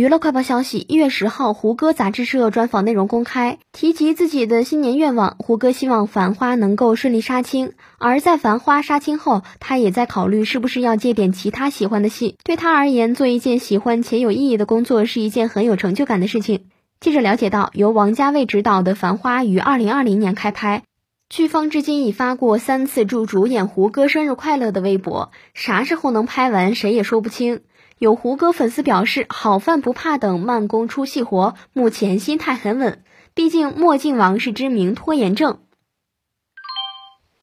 娱乐快报消息：一月十号，胡歌杂志社专访内容公开，提及自己的新年愿望。胡歌希望《繁花》能够顺利杀青，而在《繁花》杀青后，他也在考虑是不是要接点其他喜欢的戏。对他而言，做一件喜欢且有意义的工作是一件很有成就感的事情。记者了解到，由王家卫执导的《繁花》于二零二零年开拍，剧方至今已发过三次祝主演胡歌生日快乐的微博，啥时候能拍完，谁也说不清。有胡歌粉丝表示：“好饭不怕等，慢工出细活，目前心态很稳。毕竟墨镜王是知名拖延症。”